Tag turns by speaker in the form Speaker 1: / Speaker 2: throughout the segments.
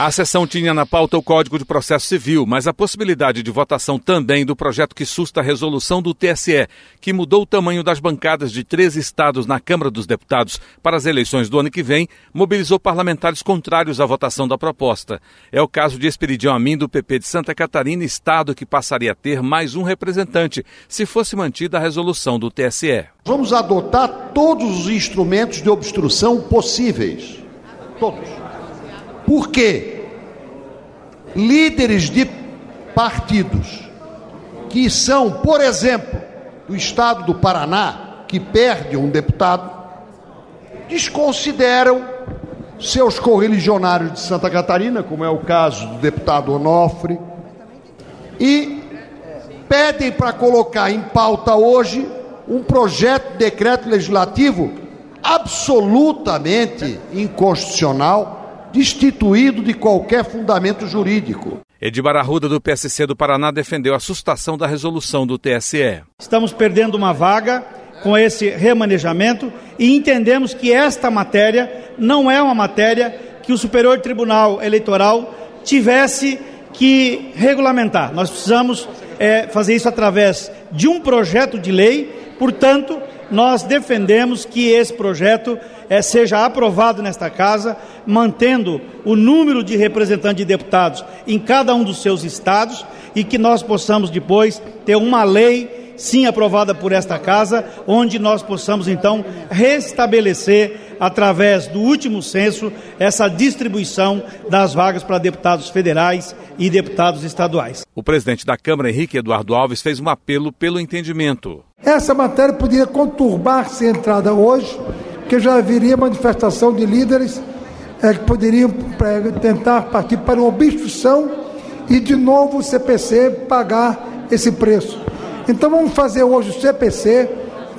Speaker 1: A sessão tinha na pauta o Código de Processo Civil, mas a possibilidade de votação também do projeto que susta a resolução do TSE, que mudou o tamanho das bancadas de três estados na Câmara dos Deputados para as eleições do ano que vem, mobilizou parlamentares contrários à votação da proposta. É o caso de Esperidião Amin, do PP de Santa Catarina, estado que passaria a ter mais um representante, se fosse mantida a resolução do TSE.
Speaker 2: Vamos adotar todos os instrumentos de obstrução possíveis. Todos. Por quê? Líderes de partidos que são, por exemplo, do estado do Paraná, que perde um deputado, desconsideram seus correligionários de Santa Catarina, como é o caso do deputado Onofre, e pedem para colocar em pauta hoje um projeto de decreto legislativo absolutamente inconstitucional destituído de qualquer fundamento jurídico.
Speaker 1: Edibar Arruda, do PSC do Paraná, defendeu a sustação da resolução do TSE.
Speaker 3: Estamos perdendo uma vaga com esse remanejamento e entendemos que esta matéria não é uma matéria que o Superior Tribunal Eleitoral tivesse que regulamentar. Nós precisamos é, fazer isso através de um projeto de lei, portanto, nós defendemos que esse projeto é, seja aprovado nesta casa, mantendo o número de representantes de deputados em cada um dos seus estados e que nós possamos depois ter uma lei, sim aprovada por esta casa, onde nós possamos então restabelecer, através do último censo, essa distribuição das vagas para deputados federais e deputados estaduais.
Speaker 1: O presidente da Câmara, Henrique Eduardo Alves, fez um apelo pelo entendimento.
Speaker 4: Essa matéria poderia conturbar se entrada hoje que já haveria manifestação de líderes é, que poderiam é, tentar partir para uma obstrução e de novo o CPC pagar esse preço. Então vamos fazer hoje o CPC,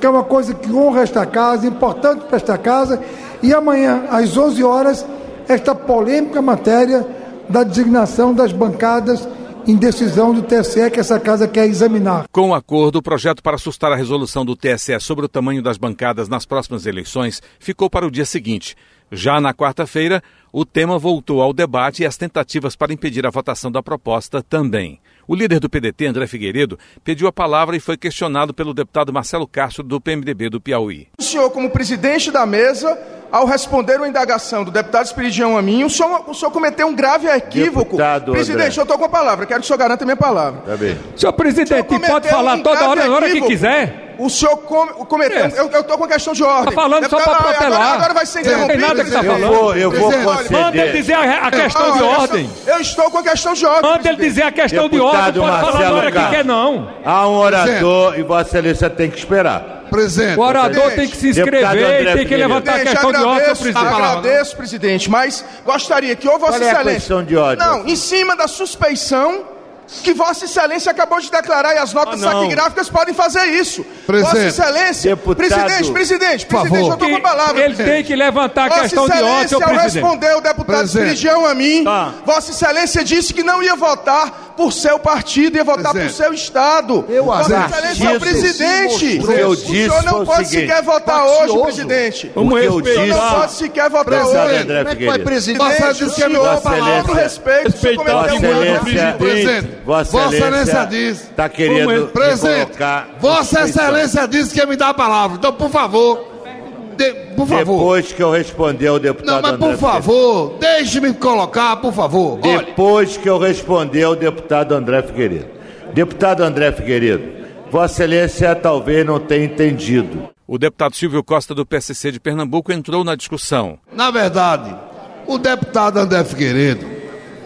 Speaker 4: que é uma coisa que honra esta casa, importante para esta casa, e amanhã, às 11 horas, esta polêmica matéria da designação das bancadas em decisão do TSE que essa casa quer examinar.
Speaker 1: Com o acordo, o projeto para assustar a resolução do TSE sobre o tamanho das bancadas nas próximas eleições ficou para o dia seguinte. Já na quarta-feira, o tema voltou ao debate e as tentativas para impedir a votação da proposta também. O líder do PDT, André Figueiredo, pediu a palavra e foi questionado pelo deputado Marcelo Castro, do PMDB do Piauí.
Speaker 5: O senhor, como presidente da mesa, ao responder uma indagação do deputado Espiridião a mim, o senhor, o senhor cometeu um grave equívoco. Deputado presidente, André. eu estou com a palavra, quero que o senhor garanta a minha palavra.
Speaker 6: Tá bem. Senhor presidente, senhor pode falar um toda hora, na hora que quiser.
Speaker 5: O senhor come, cometeu. Eu estou com a questão de ordem.
Speaker 6: Está falando Deputado, só para protelar.
Speaker 5: Agora, agora vai ser interrompido.
Speaker 6: Não tem nada que está falando.
Speaker 7: Eu vou, eu vou conceder.
Speaker 6: Manda ele dizer a, a questão de ordem.
Speaker 5: Eu estou com a questão de ordem.
Speaker 6: Manda ele dizer a questão
Speaker 7: Deputado
Speaker 6: de ordem. Pode
Speaker 7: Marcelo
Speaker 6: falar na hora que quer, não.
Speaker 7: Há um orador e Vossa Excelência tem que esperar.
Speaker 6: Presidente. O orador tem que se inscrever e tem que levantar a questão
Speaker 5: agradeço,
Speaker 6: de ordem, presidente.
Speaker 5: Agradeço, presidente, mas gostaria que ou Vossa
Speaker 7: Qual é
Speaker 5: Excelência.
Speaker 7: a questão de ordem?
Speaker 5: Não, em cima da suspeição que Vossa Excelência acabou de declarar e as notas taquigráficas podem fazer isso.
Speaker 8: Presidente.
Speaker 5: Vossa Excelência,
Speaker 7: Deputado.
Speaker 5: presidente, presidente,
Speaker 8: Por
Speaker 5: presidente,
Speaker 8: favor.
Speaker 5: eu estou com a palavra.
Speaker 6: Ele
Speaker 5: presidente.
Speaker 6: tem que levantar a
Speaker 5: Vossa
Speaker 6: questão de ordem,
Speaker 5: Excelência,
Speaker 6: senhor
Speaker 5: ao responder o deputado. Espiridião a mim,
Speaker 6: Tá.
Speaker 5: Vossa Excelência disse que não ia votar por seu partido, ia votar
Speaker 8: Presidente.
Speaker 5: por seu estado.
Speaker 7: Eu
Speaker 5: Vossa Excelência é o presidente.
Speaker 7: O eu
Speaker 5: o
Speaker 7: disse
Speaker 5: senhor não
Speaker 7: o
Speaker 5: pode
Speaker 7: seguinte,
Speaker 5: sequer votar
Speaker 2: faccioso.
Speaker 5: hoje, presidente.
Speaker 7: O que eu
Speaker 5: O senhor não pode sequer votar hoje.
Speaker 7: André
Speaker 2: Como é que vai?
Speaker 5: Presidente,
Speaker 8: Vossa
Speaker 5: o
Speaker 8: Excelência,
Speaker 5: com respeito, o
Speaker 6: Respeitar
Speaker 5: grave
Speaker 7: Excelência,
Speaker 8: Presidente.
Speaker 7: Vossa Excelência
Speaker 8: diz.
Speaker 7: está querendo
Speaker 8: Presidente,
Speaker 7: colocar.
Speaker 8: Vossa. Excelência disse que ia me dar a palavra. Então, por favor. De- por favor.
Speaker 7: Depois que eu responder ao deputado
Speaker 8: Não, mas
Speaker 7: André
Speaker 8: por favor, deixe-me colocar, por favor. Olha,
Speaker 7: Depois que eu responder ao deputado André Figueiredo. Deputado André Figueiredo, Vossa Excelência talvez não tenha entendido.
Speaker 1: O deputado Silvio Costa, do PSC de Pernambuco, entrou na discussão.
Speaker 8: na verdade, o deputado André Figueiredo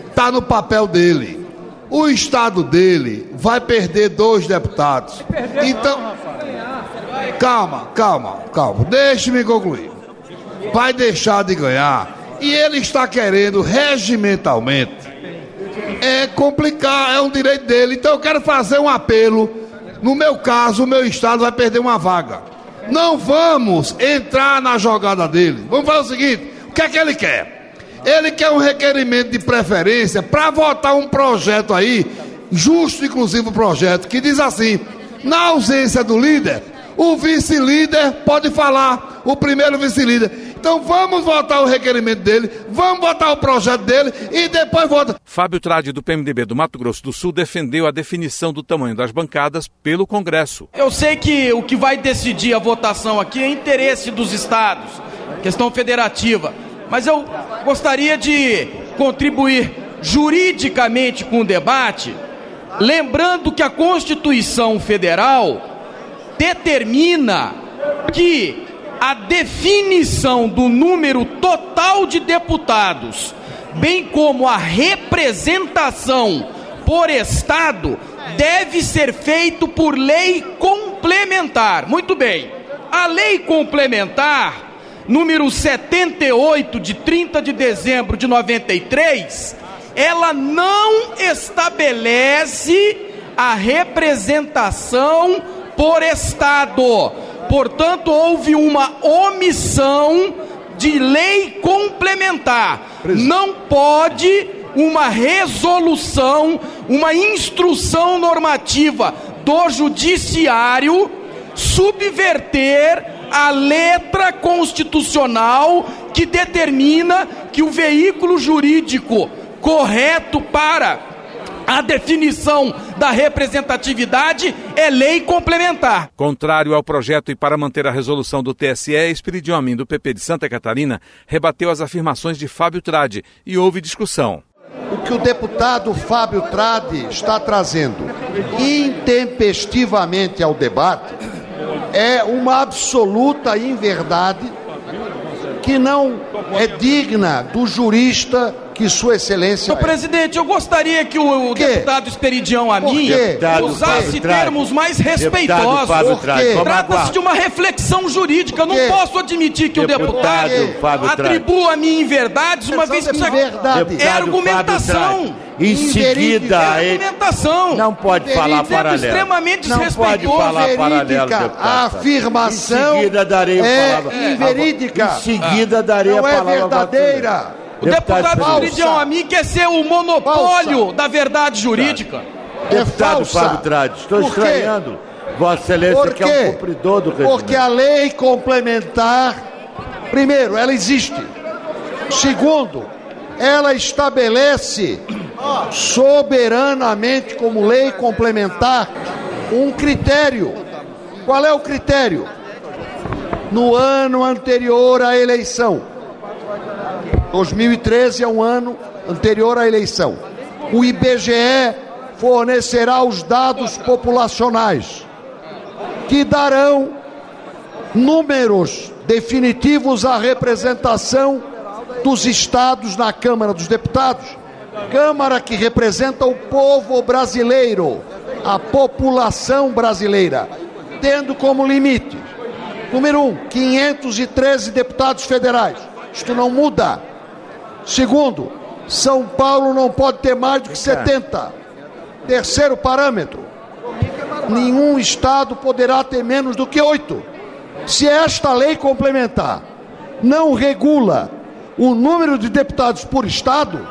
Speaker 8: está no papel dele. O estado dele vai perder dois deputados. Então, calma, calma, calma. Deixe-me concluir. Vai deixar de ganhar. E ele está querendo regimentalmente. É complicar, é um direito dele. Então eu quero fazer um apelo. No meu caso, o meu estado vai perder uma vaga. Não vamos entrar na jogada dele. Vamos fazer o seguinte: o que é que ele quer? Ele quer um requerimento de preferência para votar um projeto aí, justo inclusive o projeto, que diz assim: na ausência do líder, o vice-líder pode falar, o primeiro vice-líder. Então vamos votar o requerimento dele, vamos votar o projeto dele e depois vota.
Speaker 1: Fábio Trade, do PMDB do Mato Grosso do Sul, defendeu a definição do tamanho das bancadas pelo Congresso.
Speaker 9: Eu sei que o que vai decidir a votação aqui é interesse dos estados, questão federativa, mas eu gostaria de contribuir juridicamente com o debate, lembrando que a Constituição Federal determina que a definição do número total de deputados, bem como a representação por Estado, deve ser feito por lei complementar. Muito bem. A lei complementar, número 78, de 30 de dezembro de 93, ela não estabelece a representação por Estado Portanto, houve uma omissão de lei complementar. Não pode uma resolução, uma instrução normativa do judiciário subverter a letra constitucional que determina que o veículo jurídico correto para a definição da representatividade é lei complementar.
Speaker 1: Contrário ao projeto e para manter a resolução do TSE, Espiridião Amin, do PP de Santa Catarina, rebateu as afirmações de Fábio Trade e houve discussão.
Speaker 2: O que o deputado Fábio Trade está trazendo intempestivamente ao debate é uma absoluta inverdade que não é digna do jurista que Sua Excelência.
Speaker 9: Senhor é. presidente, eu gostaria que o, o deputado Esperidião Amin usasse termos mais respeitosos. Trata-se de uma reflexão jurídica. Eu não posso admitir que deputado o deputado atribua a mim inverdades, uma vez que isso é, é argumentação.
Speaker 7: Em seguida,
Speaker 9: argumentação.
Speaker 7: Não pode falar paralelo.
Speaker 9: extremamente
Speaker 7: não pode falar paralelo,
Speaker 2: A afirmação
Speaker 7: em seguida darei
Speaker 2: é inverídica.
Speaker 7: Em seguida darei
Speaker 2: não
Speaker 7: a palavra.
Speaker 2: Não é verdadeira.
Speaker 9: O deputado Espiridião Amin quer ser o monopólio falsa. da verdade jurídica.
Speaker 7: É deputado Fábio Trade, estou estranhando. Vossa Excelência que é um cumpridor do regimento.
Speaker 2: Porque a lei complementar, primeiro, ela existe. Segundo, ela estabelece soberanamente como lei complementar um critério. Qual é o critério? No ano anterior à eleição 2013 é um ano anterior à eleição. O IBGE fornecerá os dados populacionais que darão números definitivos à representação dos estados na Câmara dos Deputados. Câmara que representa o povo brasileiro, a população brasileira, tendo como limite, número um, 513 deputados federais. Isto não muda. Segundo, São Paulo não pode ter mais do que 70. Terceiro parâmetro, nenhum estado poderá ter menos do que oito. Se esta lei complementar não regula o número de deputados por estado,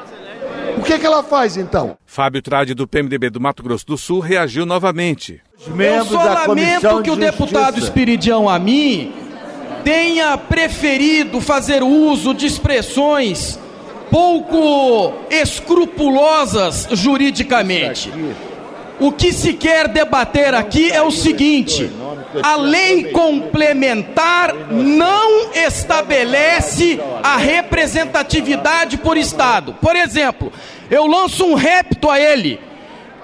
Speaker 2: o que, é que ela faz então?
Speaker 1: Fábio Trade, do PMDB do Mato Grosso do Sul, reagiu novamente.
Speaker 9: Eu só lamento que o deputado Espiridião Amin tenha preferido fazer uso de expressões pouco escrupulosas juridicamente. O que se quer debater aqui é o seguinte: a lei complementar não estabelece a representatividade por Estado. Por exemplo, eu lanço um repto a ele: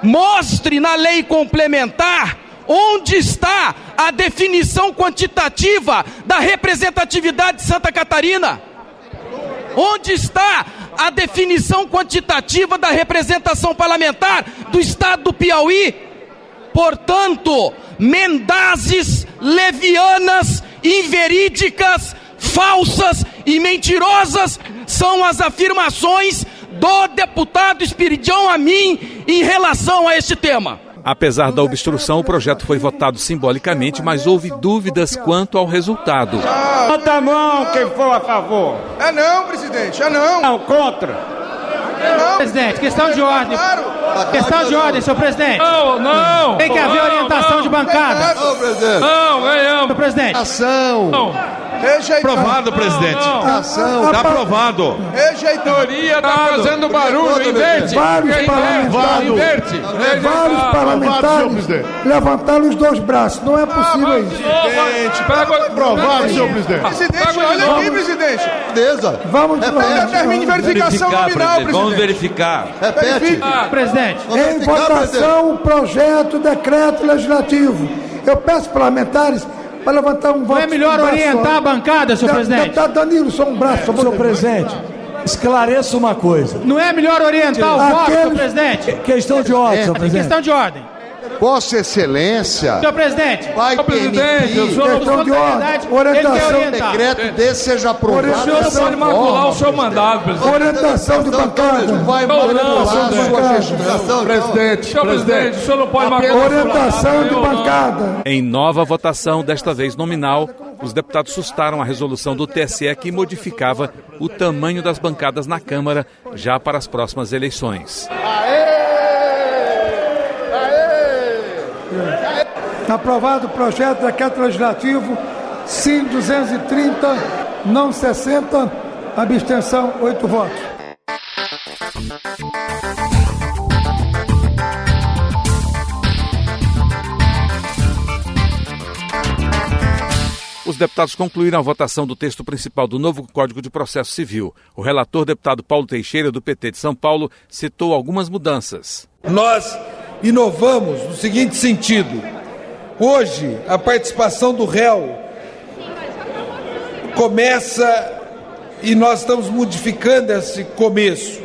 Speaker 9: mostre na lei complementar onde está a definição quantitativa da representatividade de Santa Catarina. Onde está a definição quantitativa da representação parlamentar do estado do Piauí? Portanto, mendazes, levianas, inverídicas, falsas e mentirosas são as afirmações do deputado Espiridião Amin em relação a este tema.
Speaker 1: Apesar da obstrução, o projeto foi votado simbolicamente, mas houve dúvidas quanto ao resultado.
Speaker 10: Levanta a mão quem for a favor.
Speaker 5: É não, presidente, é não.
Speaker 10: Não, contra.
Speaker 11: Não. Presidente, questão de ordem. Claro. Questão de ordem, senhor presidente.
Speaker 6: Não, não.
Speaker 11: Tem que haver orientação
Speaker 6: não,
Speaker 11: de bancada.
Speaker 8: Não, presidente.
Speaker 6: Não, ganhamos.
Speaker 11: Senhor presidente.
Speaker 8: Ação.
Speaker 6: Não.
Speaker 5: Rejeitado.
Speaker 6: Aprovado, presidente.
Speaker 8: Ação.
Speaker 6: Está aprovado.
Speaker 5: Rejeitoria
Speaker 6: está fazendo barulho. Inverte.
Speaker 4: Vários parlamentares.
Speaker 6: Inverte.
Speaker 4: Vários parlamentares levantaram os dois braços. Não é possível isso.
Speaker 6: Presidente.
Speaker 8: Aprovado, senhor presidente.
Speaker 5: Presidente, olha aqui, presidente.
Speaker 8: Beleza.
Speaker 4: Vamos
Speaker 5: Termine verificação nominal, presidente.
Speaker 9: Vamos verificar.
Speaker 8: Repete.
Speaker 11: Presidente.
Speaker 4: Em votação, o projeto, decreto legislativo. Eu peço parlamentares para levantar um voto.
Speaker 11: Não é melhor orientar a bancada, senhor presidente?
Speaker 4: Deputado Danilo, só um braço.
Speaker 12: Senhor presidente, esclareça uma coisa.
Speaker 11: Não é melhor orientar o voto, senhor presidente?
Speaker 12: Questão de ordem, senhor presidente.
Speaker 11: Questão de ordem.
Speaker 8: Vossa Excelência.
Speaker 11: Senhor presidente.
Speaker 8: Vai
Speaker 6: senhor presidente, eu sou
Speaker 4: questão de ordem. Orientação.
Speaker 8: Um decreto desse seja aprovado.
Speaker 6: O senhor pode macular o seu mandato, presidente.
Speaker 4: Orientação de bancada.
Speaker 8: Vai manipular a sua gestão.
Speaker 6: Presidente, senhor presidente, o senhor não pode macular.
Speaker 4: Orientação de bancada.
Speaker 1: Em nova votação, desta vez nominal, os deputados sustaram a resolução do TSE que modificava o tamanho das bancadas na Câmara já para as próximas eleições.
Speaker 4: Aprovado o projeto de decreto legislativo, sim 230, não 60, abstenção 8 votos.
Speaker 1: Os deputados concluíram a votação do texto principal do novo Código de Processo Civil. O relator, deputado Paulo Teixeira, do PT de São Paulo, citou algumas mudanças.
Speaker 13: Nós inovamos no seguinte sentido: hoje, a participação do réu começa e nós estamos modificando esse começo.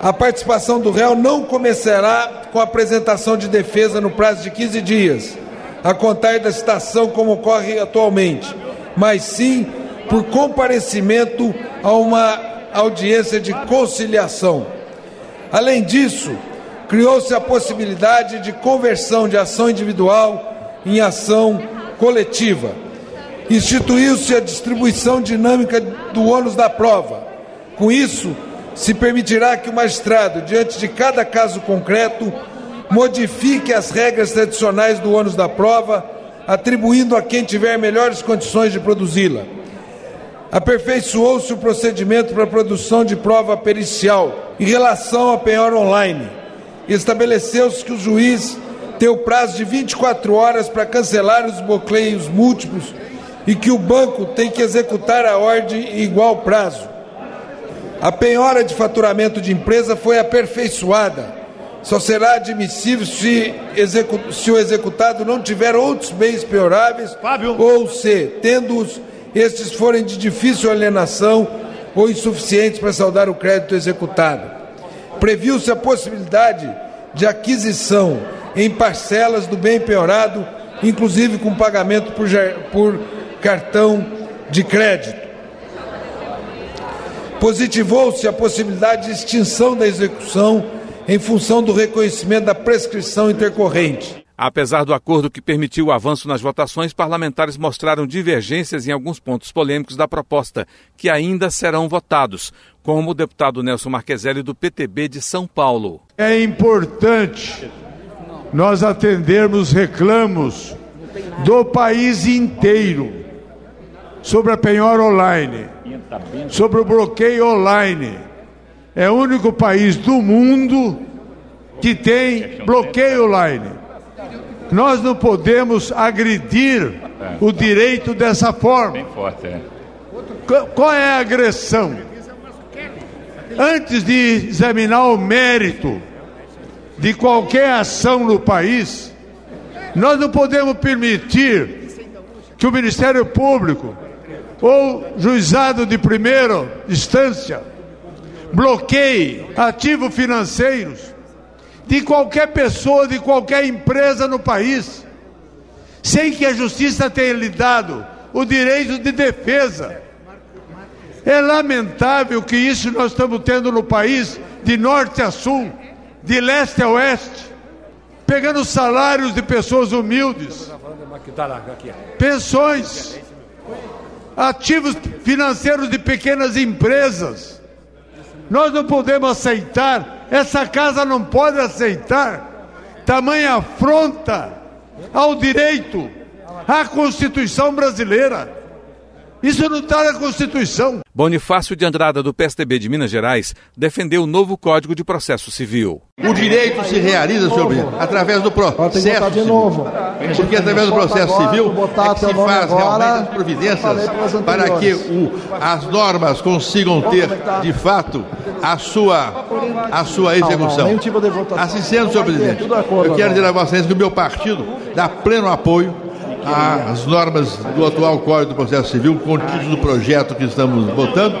Speaker 13: A participação do réu não começará com a apresentação de defesa no prazo de 15 dias a contar da citação como ocorre atualmente, mas sim por comparecimento a uma audiência de conciliação. Além disso, criou-se a possibilidade de conversão de ação individual em ação coletiva. Instituiu-se a distribuição dinâmica do ônus da prova. Com isso, se permitirá que o magistrado, diante de cada caso concreto, modifique as regras tradicionais do ônus da prova, atribuindo a quem tiver melhores condições de produzi-la. Aperfeiçoou-se o procedimento para a produção de prova pericial em relação à penhora online. Estabeleceu-se que o juiz tem o prazo de 24 horas para cancelar os bloqueios múltiplos e que o banco tem que executar a ordem em igual prazo. A penhora de faturamento de empresa foi aperfeiçoada só será admissível se, se, o executado não tiver outros bens penhoráveis ou se, tendo-os, estes forem de difícil alienação ou insuficientes para saldar o crédito executado. Previu-se a possibilidade de aquisição em parcelas do bem penhorado, inclusive com pagamento por, por cartão de crédito. Positivou-se a possibilidade de extinção da execução em função do reconhecimento da prescrição intercorrente.
Speaker 1: Apesar do acordo que permitiu o avanço nas votações, parlamentares mostraram divergências em alguns pontos polêmicos da proposta, que ainda serão votados, como o deputado Nelson Marqueselli, do PTB de São Paulo.
Speaker 14: É importante nós atendermos reclamos do país inteiro sobre a penhora online, sobre o bloqueio online é o único país do mundo que tem bloqueio online. Nós não podemos agredir o direito dessa forma.
Speaker 6: É.
Speaker 14: Qual é a agressão? Antes de examinar o mérito de qualquer ação no país, nós não podemos permitir que o Ministério Público ou juizado de primeira instância bloqueie ativos financeiros de qualquer pessoa, de qualquer empresa no país, sem que a justiça tenha lhe dado o direito de defesa. É lamentável que isso nós estamos tendo no país, de norte a sul, de leste a oeste. pegando salários de pessoas humildes, pensões, ativos financeiros de pequenas empresas. Nós não podemos aceitar, essa casa não pode aceitar tamanha afronta ao direito, à Constituição brasileira. Isso não está na Constituição.
Speaker 1: Bonifácio de Andrada, do PSDB de Minas Gerais, defendeu o novo Código de Processo Civil.
Speaker 8: O direito se realiza, senhor presidente, através do processo civil. Porque através do processo civil é que se faz realmente as providências para que o, as normas consigam ter, de fato, a sua, a sua execução. Assim sendo, senhor presidente, eu quero dizer a vocês que o meu partido dá pleno apoio as normas do atual Código do Processo Civil, contidos no projeto que estamos votando,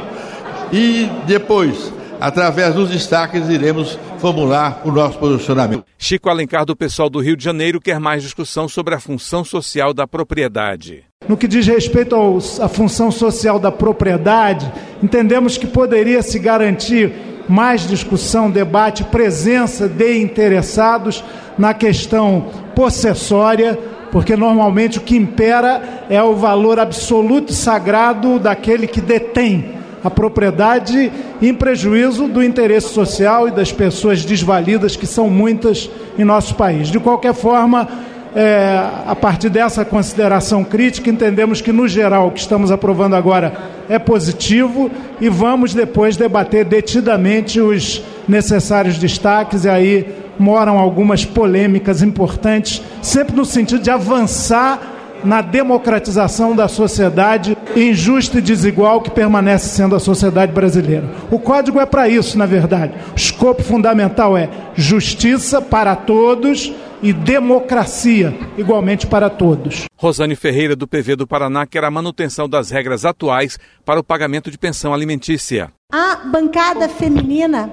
Speaker 8: e depois, através dos destaques, iremos formular o nosso posicionamento.
Speaker 1: Chico Alencar, do pessoal do Rio de Janeiro, quer mais discussão sobre a função social da propriedade.
Speaker 15: No que diz respeito à função social da propriedade, entendemos que poderia se garantir mais discussão, debate, presença de interessados na questão possessória porque normalmente o que impera é o valor absoluto e sagrado daquele que detém a propriedade em prejuízo do interesse social e das pessoas desvalidas, que são muitas em nosso país. De qualquer forma, é, a partir dessa consideração crítica, entendemos que, no geral, o que estamos aprovando agora é positivo e vamos depois debater detidamente os necessários destaques e aí moram algumas polêmicas importantes, sempre no sentido de avançar na democratização da sociedade injusta e desigual que permanece sendo a sociedade brasileira. O código é para isso, na verdade. O escopo fundamental é justiça para todos e democracia igualmente para todos.
Speaker 1: Rosane Ferreira, do PV do Paraná, quer a manutenção das regras atuais para o pagamento de pensão alimentícia.
Speaker 16: A bancada feminina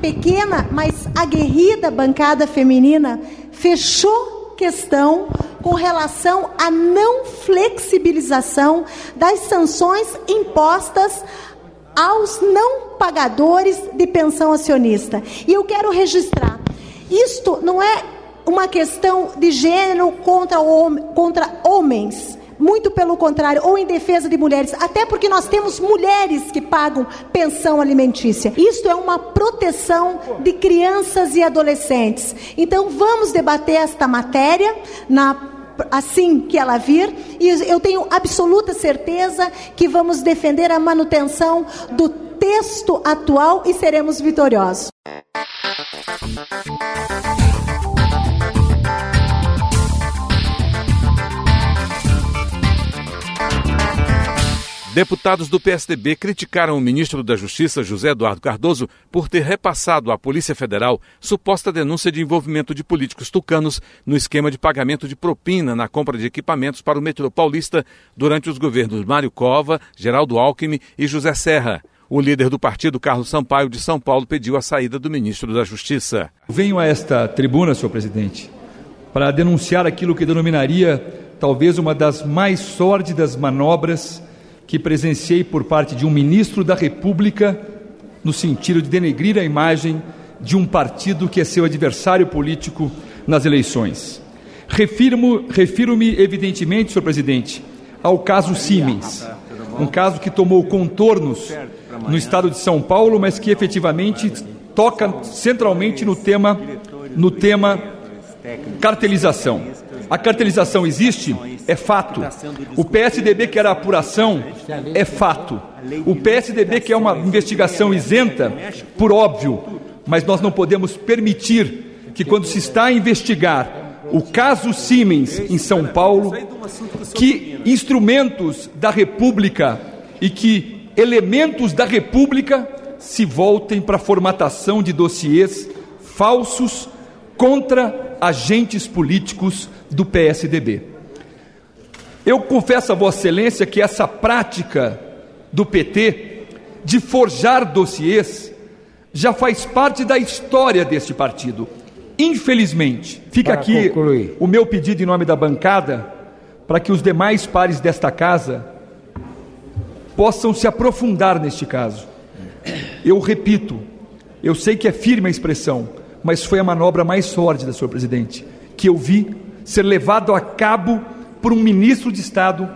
Speaker 16: pequena, mas aguerrida bancada feminina fechou questão com relação à não flexibilização das sanções impostas aos não pagadores de pensão acionista. E eu quero registrar: isto não é uma questão de gênero contra, contra homens muito pelo contrário, ou em defesa de mulheres, até porque nós temos mulheres que pagam pensão alimentícia. Isto é uma proteção de crianças e adolescentes. Então vamos debater esta matéria na assim que ela vir, e eu tenho absoluta certeza que vamos defender a manutenção do texto atual e seremos vitoriosos.
Speaker 1: Deputados do PSDB criticaram o ministro da Justiça, José Eduardo Cardoso, por ter repassado à Polícia Federal suposta denúncia de envolvimento de políticos tucanos no esquema de pagamento de propina na compra de equipamentos para o metrô paulista durante os governos Mário Cova, Geraldo Alckmin e José Serra. O líder do partido, Carlos Sampaio, de São Paulo, pediu a saída do ministro da Justiça.
Speaker 17: Venho a esta tribuna, senhor presidente, para denunciar aquilo que denominaria talvez uma das mais sórdidas manobras que presenciei por parte de um ministro da República no sentido de denegrir a imagem de um partido que é seu adversário político nas eleições. Refiro-me, refiro evidentemente, senhor presidente, ao caso Siemens, um caso que tomou contornos no estado de São Paulo, mas que efetivamente toca centralmente no tema, no tema cartelização. A cartelização existe? É fato. O PSDB quer a apuração? É fato. O PSDB quer uma investigação isenta? Por óbvio. Mas nós não podemos permitir que, quando se está a investigar o caso Siemens em São Paulo, que instrumentos da República e que elementos da República se voltem para a formatação de dossiês falsos contra agentes políticos do PSDB. Eu confesso a Vossa Excelência que essa prática do PT de forjar dossiês já faz parte da história deste partido. Infelizmente, fica para aqui concluir. o meu pedido em nome da bancada para que os demais pares desta casa possam se aprofundar neste caso. Eu repito, eu sei que é firme a expressão, mas foi a manobra mais sórdida, senhor presidente, que eu vi ser levado a cabo por um ministro de Estado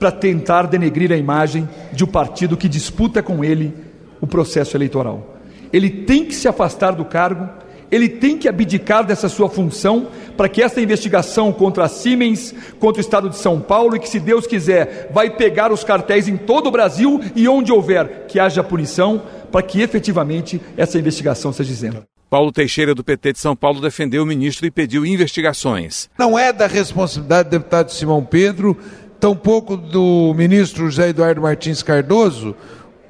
Speaker 17: para tentar denegrir a imagem de um partido que disputa com ele o processo eleitoral. Ele tem que se afastar do cargo, ele tem que abdicar dessa sua função para que essa investigação contra a Siemens, contra o Estado de São Paulo, e que, se Deus quiser, vai pegar os cartéis em todo o Brasil e onde houver que haja punição, para que efetivamente essa investigação seja isenta.
Speaker 1: Paulo Teixeira, do PT de São Paulo, defendeu o ministro e pediu investigações.
Speaker 13: Não é da responsabilidade do deputado Simão Pedro, tampouco do ministro José Eduardo Martins Cardoso,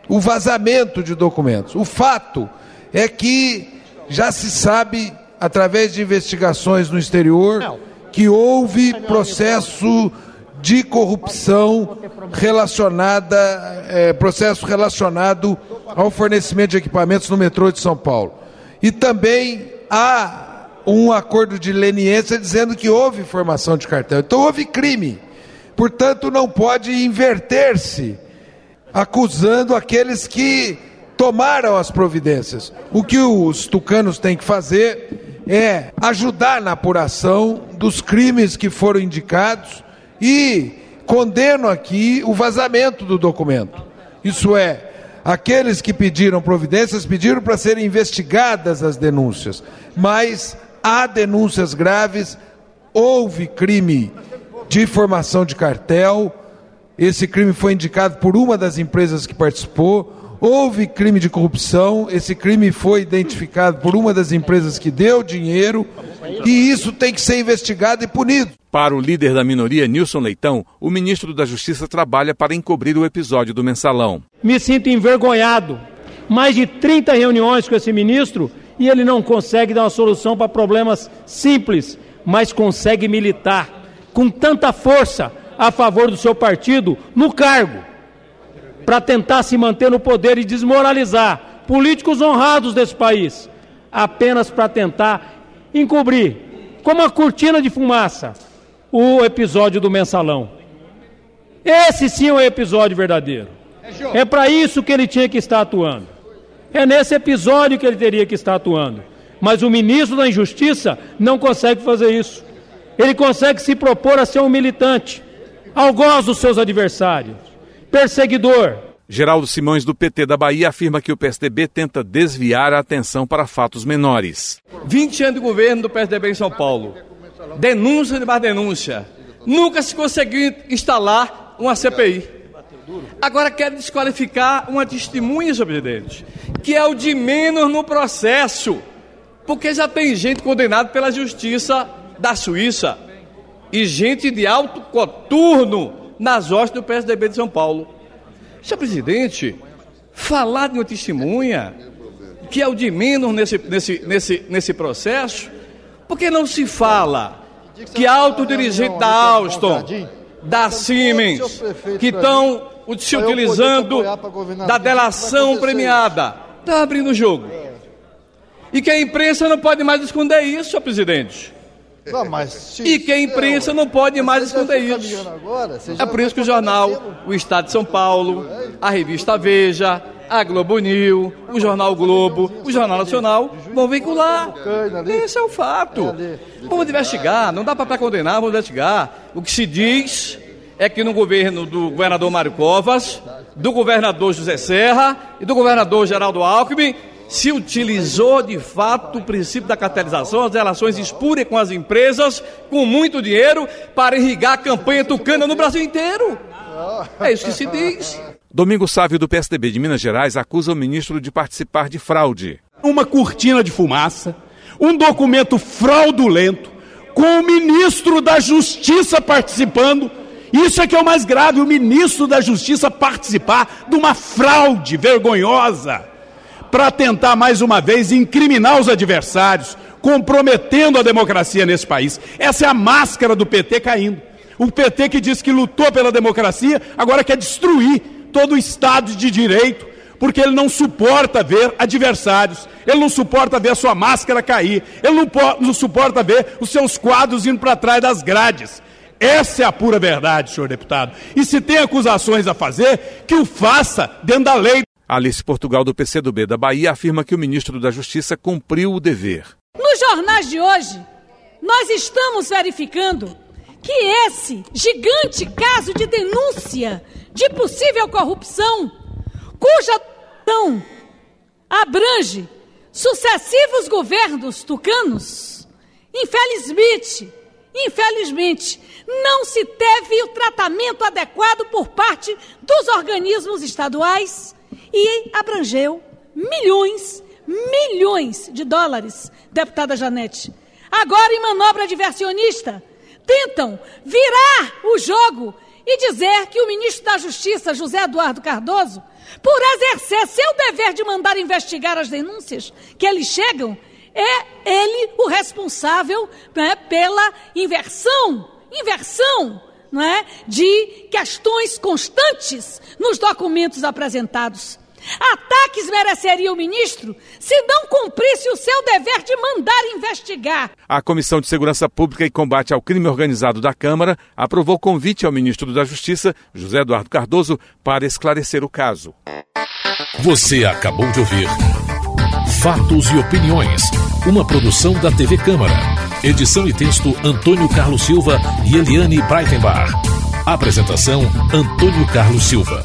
Speaker 13: o vazamento de documentos. O fato é que já se sabe, através de investigações no exterior, que houve processo de corrupção relacionada, é, processo relacionado ao fornecimento de equipamentos no metrô de São Paulo. E também há um acordo de leniência dizendo que houve formação de cartel. Então houve crime. Portanto, não pode inverter-se acusando aqueles que tomaram as providências. O que os tucanos têm que fazer é ajudar na apuração dos crimes que foram indicados e condeno aqui o vazamento do documento. Isso é, aqueles que pediram providências pediram para serem investigadas as denúncias, mas há denúncias graves, houve crime de formação de cartel, esse crime foi indicado por uma das empresas que participou. Houve crime de corrupção, esse crime foi identificado por uma das empresas que deu dinheiro, e isso tem que ser investigado e punido.
Speaker 1: Para o líder da minoria, Nilson Leitão, o ministro da Justiça trabalha para encobrir o episódio do mensalão.
Speaker 18: Me sinto envergonhado. Mais de 30 reuniões com esse ministro e ele não consegue dar uma solução para problemas simples, mas consegue militar com tanta força a favor do seu partido no cargo, para tentar se manter no poder e desmoralizar políticos honrados desse país, apenas para tentar encobrir, como uma cortina de fumaça, o episódio do mensalão. Esse sim é o episódio verdadeiro. É para isso que ele tinha que estar atuando. É nesse episódio que ele teria que estar atuando. Mas o ministro da Injustiça não consegue fazer isso. Ele consegue se propor a ser um militante, algoz dos seus adversários, perseguidor.
Speaker 1: Geraldo Simões, do PT da Bahia, afirma que o PSDB tenta desviar a atenção para fatos menores.
Speaker 19: 20 anos de governo do PSDB em São Paulo. Denúncia de mais denúncia. Nunca se conseguiu instalar uma CPI. Agora quer desqualificar uma testemunha, senhor presidente, que é o de menos no processo, porque já tem gente condenada pela justiça da Suíça e gente de alto coturno nas hostes do PSDB de São Paulo. Senhor presidente, falar de uma testemunha, que é o de menos nesse, nesse, nesse, nesse processo, por que não se fala que alto dirigente da Alstom, da Siemens, que estão se utilizando da delação premiada, está abrindo o jogo? E que a imprensa não pode mais esconder isso, senhor presidente. Não, mas e que a imprensa não pode mais esconder isso. Agora, é por isso que o jornal O Estado de São Paulo, a revista Veja, a Globo News, o Jornal Globo, o Jornal Nacional vão vincular. Esse é o fato. Vamos investigar, não dá para condenar, vamos investigar. O que se diz é que no governo do governador Mário Covas, do governador José Serra e do governador Geraldo Alckmin se utilizou de fato o princípio da cartelização, as relações espúrias com as empresas, com muito dinheiro, para irrigar a campanha tucana no Brasil inteiro. É isso que se diz.
Speaker 1: Domingo Sávio, do PSDB de Minas Gerais, acusa o ministro de participar de fraude.
Speaker 20: Uma cortina de fumaça, um documento fraudulento, com o ministro da Justiça participando. Isso é que é o mais grave, o ministro da Justiça participar de uma fraude vergonhosa para tentar mais uma vez incriminar os adversários, comprometendo a democracia nesse país. Essa é a máscara do PT caindo. O PT que diz que lutou pela democracia, agora quer destruir todo o Estado de Direito, porque ele não suporta ver adversários, ele não suporta ver a sua máscara cair, ele não, não suporta ver os seus quadros indo para trás das grades. Essa é a pura verdade, senhor deputado. E se tem acusações a fazer, que o faça dentro da lei.
Speaker 1: Alice Portugal, do PCdoB da Bahia, afirma que o ministro da Justiça cumpriu o dever.
Speaker 21: Nos jornais de hoje, nós estamos verificando que esse gigante caso de denúncia de possível corrupção, cuja ação abrange sucessivos governos tucanos, infelizmente, infelizmente, não se teve o tratamento adequado por parte dos organismos estaduais e abrangeu milhões, milhões de dólares, deputada Janete. Agora, em manobra diversionista, tentam virar o jogo e dizer que o ministro da Justiça, José Eduardo Cardoso, por exercer seu dever de mandar investigar as denúncias que eles chegam, é ele o responsável né, pela inversão, inversão é, de questões constantes nos documentos apresentados. Ataques mereceria o ministro se não cumprisse o seu dever de mandar investigar.
Speaker 1: A Comissão de Segurança Pública e Combate ao Crime Organizado da Câmara aprovou convite ao ministro da Justiça, José Eduardo Cardoso, para esclarecer o caso.
Speaker 22: Você acabou de ouvir Fatos e Opiniões, uma produção da TV Câmara. Edição e texto Antônio Carlos Silva e Eliane Breitenbach. Apresentação Antônio Carlos Silva.